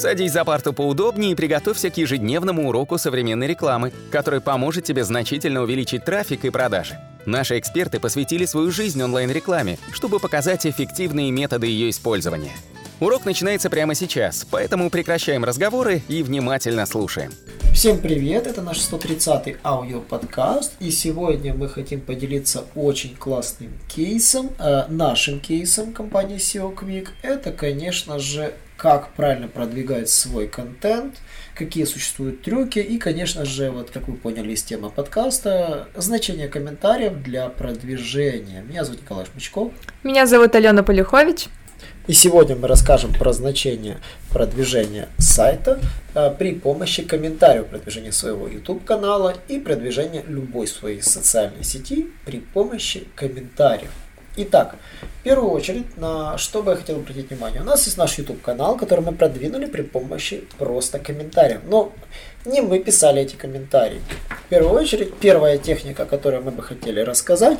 Садись за парту поудобнее и приготовься к ежедневному уроку современной рекламы, который поможет тебе значительно увеличить трафик и продажи. Наши эксперты посвятили свою жизнь онлайн-рекламе, чтобы показать эффективные методы ее использования. Урок начинается прямо сейчас, поэтому прекращаем разговоры и внимательно слушаем. Всем привет, это наш 130-й аудиоподкаст, и сегодня мы хотим поделиться очень классным кейсом, э, нашим кейсом компании SEO Quick. Это, конечно же, как правильно продвигать свой контент, какие существуют трюки и, конечно же, вот как вы поняли из темы подкаста, значение комментариев для продвижения. Меня зовут Николай Шмычков. Меня зовут Алена Полюхович. И сегодня мы расскажем про значение продвижения сайта э, при помощи комментариев продвижения своего YouTube канала и продвижения любой своей социальной сети при помощи комментариев. Итак, в первую очередь, на что бы я хотел обратить внимание. У нас есть наш YouTube канал, который мы продвинули при помощи просто комментариев. Но не мы писали эти комментарии. В первую очередь, первая техника, которую мы бы хотели рассказать,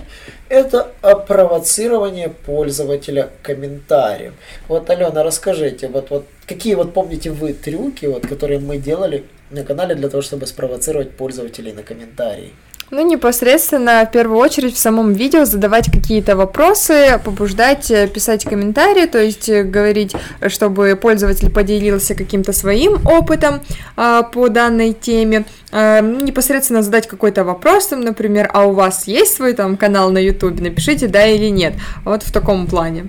это провоцирование пользователя комментарием. Вот, Алена, расскажите, вот, вот какие вот помните вы трюки, вот, которые мы делали на канале для того, чтобы спровоцировать пользователей на комментарии? Ну, непосредственно, в первую очередь, в самом видео задавать какие-то вопросы, побуждать э, писать комментарии, то есть э, говорить, чтобы пользователь поделился каким-то своим опытом а, по данной теме, а, непосредственно задать какой-то вопрос, там, например, а у вас есть свой там канал на YouTube, напишите да или нет, вот в таком плане.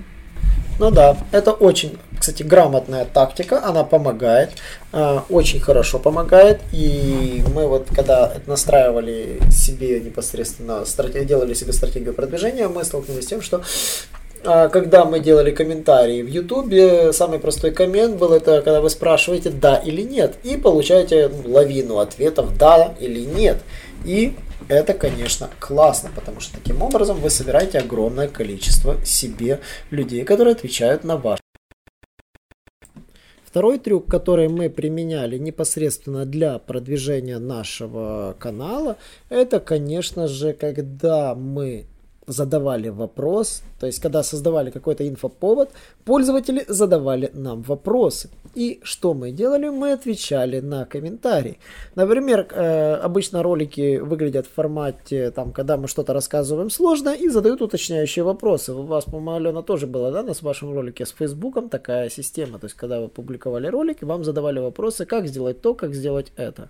Ну да, это очень, кстати, грамотная тактика, она помогает, э, очень хорошо помогает. И мы вот когда настраивали себе непосредственно, делали себе стратегию продвижения, мы столкнулись с тем, что э, когда мы делали комментарии в Ютубе, самый простой коммент был это, когда вы спрашиваете да или нет, и получаете лавину ответов да или нет. И это, конечно, классно, потому что таким образом вы собираете огромное количество себе людей, которые отвечают на ваш. Второй трюк, который мы применяли непосредственно для продвижения нашего канала, это, конечно же, когда мы задавали вопрос, то есть когда создавали какой-то инфоповод, пользователи задавали нам вопросы. И что мы делали? Мы отвечали на комментарии. Например, э, обычно ролики выглядят в формате, там, когда мы что-то рассказываем сложно и задают уточняющие вопросы. У вас, по-моему, Алена тоже была, да, на вашем ролике с Фейсбуком такая система. То есть, когда вы публиковали ролики, вам задавали вопросы, как сделать то, как сделать это.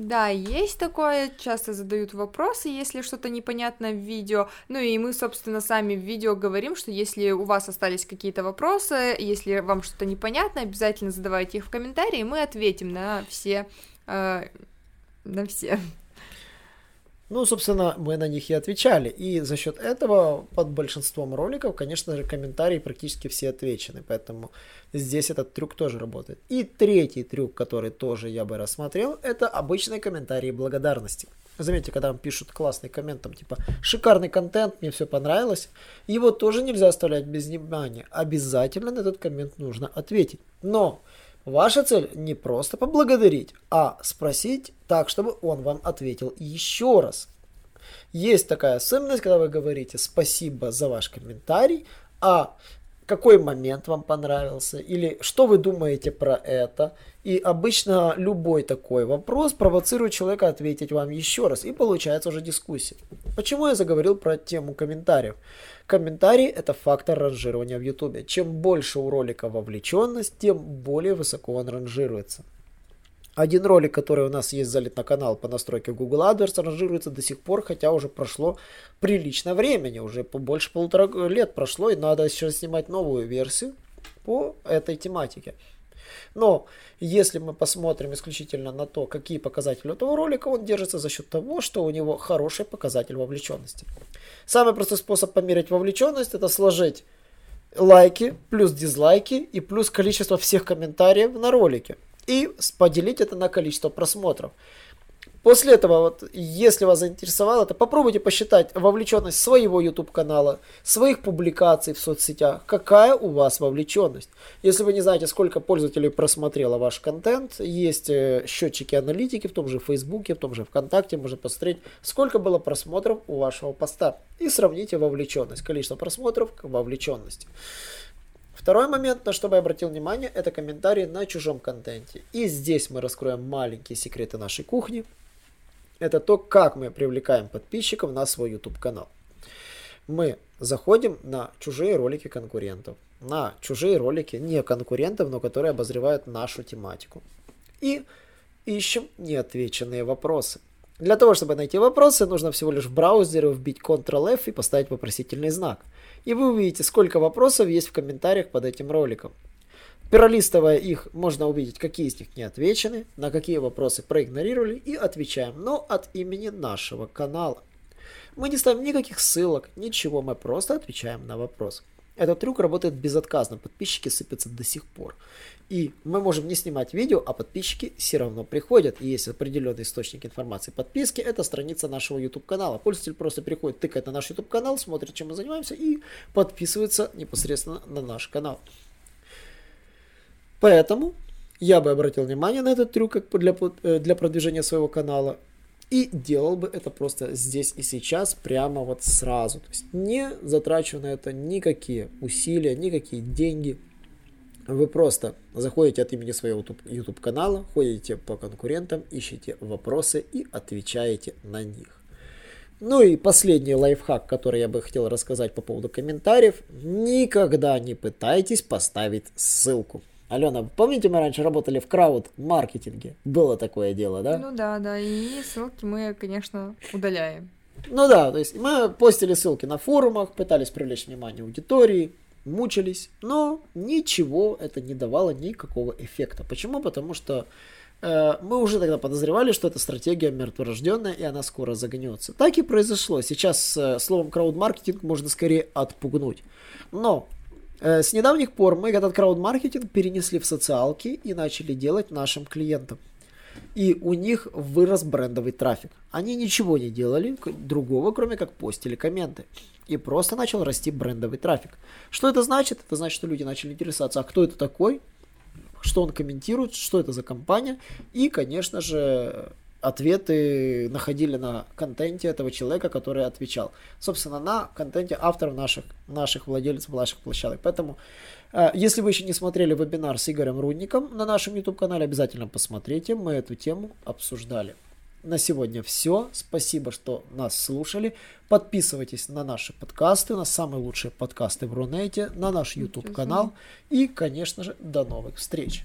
Да, есть такое, часто задают вопросы, если что-то непонятно в видео, ну и мы, собственно, сами в видео говорим, что если у вас остались какие-то вопросы, если вам что-то непонятно, обязательно задавайте их в комментарии, мы ответим на все, э, на все. Ну, собственно, мы на них и отвечали. И за счет этого под большинством роликов, конечно же, комментарии практически все отвечены. Поэтому здесь этот трюк тоже работает. И третий трюк, который тоже я бы рассмотрел, это обычные комментарии благодарности. Заметьте, когда вам пишут классный коммент, там типа «шикарный контент, мне все понравилось», его тоже нельзя оставлять без внимания. Обязательно на этот коммент нужно ответить. Но Ваша цель не просто поблагодарить, а спросить так, чтобы он вам ответил еще раз. Есть такая особенность, когда вы говорите спасибо за ваш комментарий, а какой момент вам понравился, или что вы думаете про это. И обычно любой такой вопрос провоцирует человека ответить вам еще раз, и получается уже дискуссия. Почему я заговорил про тему комментариев? Комментарий – это фактор ранжирования в YouTube. Чем больше у ролика вовлеченность, тем более высоко он ранжируется. Один ролик, который у нас есть залит на канал по настройке Google AdWords, ранжируется до сих пор, хотя уже прошло прилично времени, уже больше полутора лет прошло, и надо сейчас снимать новую версию по этой тематике. Но если мы посмотрим исключительно на то, какие показатели этого ролика, он держится за счет того, что у него хороший показатель вовлеченности. Самый простой способ померить вовлеченность это сложить лайки плюс дизлайки и плюс количество всех комментариев на ролике и поделить это на количество просмотров. После этого, вот, если вас заинтересовало, то попробуйте посчитать вовлеченность своего YouTube канала, своих публикаций в соцсетях, какая у вас вовлеченность. Если вы не знаете, сколько пользователей просмотрело ваш контент, есть э, счетчики аналитики в том же Фейсбуке, в том же ВКонтакте, можно посмотреть, сколько было просмотров у вашего поста. И сравните вовлеченность, количество просмотров к вовлеченности. Второй момент, на что бы я обратил внимание, это комментарии на чужом контенте. И здесь мы раскроем маленькие секреты нашей кухни. Это то, как мы привлекаем подписчиков на свой YouTube канал. Мы заходим на чужие ролики конкурентов, на чужие ролики не конкурентов, но которые обозревают нашу тематику. И ищем неотвеченные вопросы. Для того, чтобы найти вопросы, нужно всего лишь в браузере вбить Ctrl-F и поставить вопросительный знак. И вы увидите, сколько вопросов есть в комментариях под этим роликом. Пролистывая их, можно увидеть, какие из них не отвечены, на какие вопросы проигнорировали и отвечаем, но от имени нашего канала. Мы не ставим никаких ссылок, ничего, мы просто отвечаем на вопрос. Этот трюк работает безотказно, подписчики сыпятся до сих пор. И мы можем не снимать видео, а подписчики все равно приходят. И есть определенный источник информации подписки, это страница нашего YouTube канала. Пользователь просто приходит, тыкает на наш YouTube канал, смотрит, чем мы занимаемся и подписывается непосредственно на наш канал. Поэтому я бы обратил внимание на этот трюк как для, э, для продвижения своего канала и делал бы это просто здесь и сейчас, прямо вот сразу. То есть не затрачивая на это никакие усилия, никакие деньги – вы просто заходите от имени своего YouTube канала, ходите по конкурентам, ищите вопросы и отвечаете на них. Ну и последний лайфхак, который я бы хотел рассказать по поводу комментариев. Никогда не пытайтесь поставить ссылку. Алена, помните, мы раньше работали в крауд-маркетинге? Было такое дело, да? Ну да, да, и ссылки мы, конечно, удаляем. Ну да, то есть мы постили ссылки на форумах, пытались привлечь внимание аудитории, мучились, но ничего это не давало никакого эффекта. Почему? Потому что э, мы уже тогда подозревали, что эта стратегия мертворожденная, и она скоро загнется. Так и произошло. Сейчас э, словом краудмаркетинг можно скорее отпугнуть. Но с недавних пор мы этот краудмаркетинг перенесли в социалки и начали делать нашим клиентам. И у них вырос брендовый трафик. Они ничего не делали другого, кроме как постили комменты и просто начал расти брендовый трафик. Что это значит? Это значит, что люди начали интересоваться, а кто это такой, что он комментирует, что это за компания, и, конечно же, ответы находили на контенте этого человека, который отвечал. Собственно, на контенте авторов наших, наших владельцев наших площадок. Поэтому, э, если вы еще не смотрели вебинар с Игорем Рудником на нашем YouTube-канале, обязательно посмотрите. Мы эту тему обсуждали. На сегодня все. Спасибо, что нас слушали. Подписывайтесь на наши подкасты, на самые лучшие подкасты в Рунете, на наш YouTube канал. И, конечно же, до новых встреч.